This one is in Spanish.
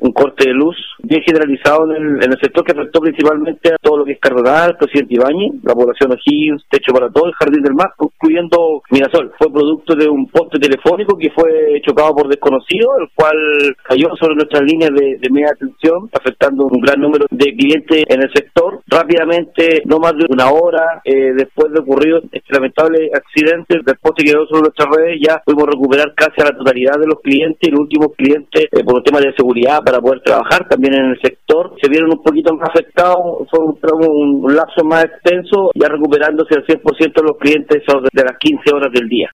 un corte de luz bien generalizado en el, sector que afectó principalmente a todo lo que es Cardenal, Presidente Ibañez, la población O'Higgins, Techo para todo, el Jardín del Mar, incluyendo Mirasol. Fue producto de un poste telefónico que fue chocado por desconocido, el cual cayó sobre nuestras líneas de, media atención, afectando un gran número de clientes en el sector. Rápidamente, no más de una hora eh, después de ocurrido este lamentable accidente, después se quedó sobre nuestras redes, ya pudimos recuperar casi a la totalidad de los clientes y los últimos clientes eh, por un tema de seguridad para poder trabajar también en el sector. Se vieron un poquito más afectados, fue un, lapso más extenso, ya recuperándose al 100% los clientes de las 15 horas del día.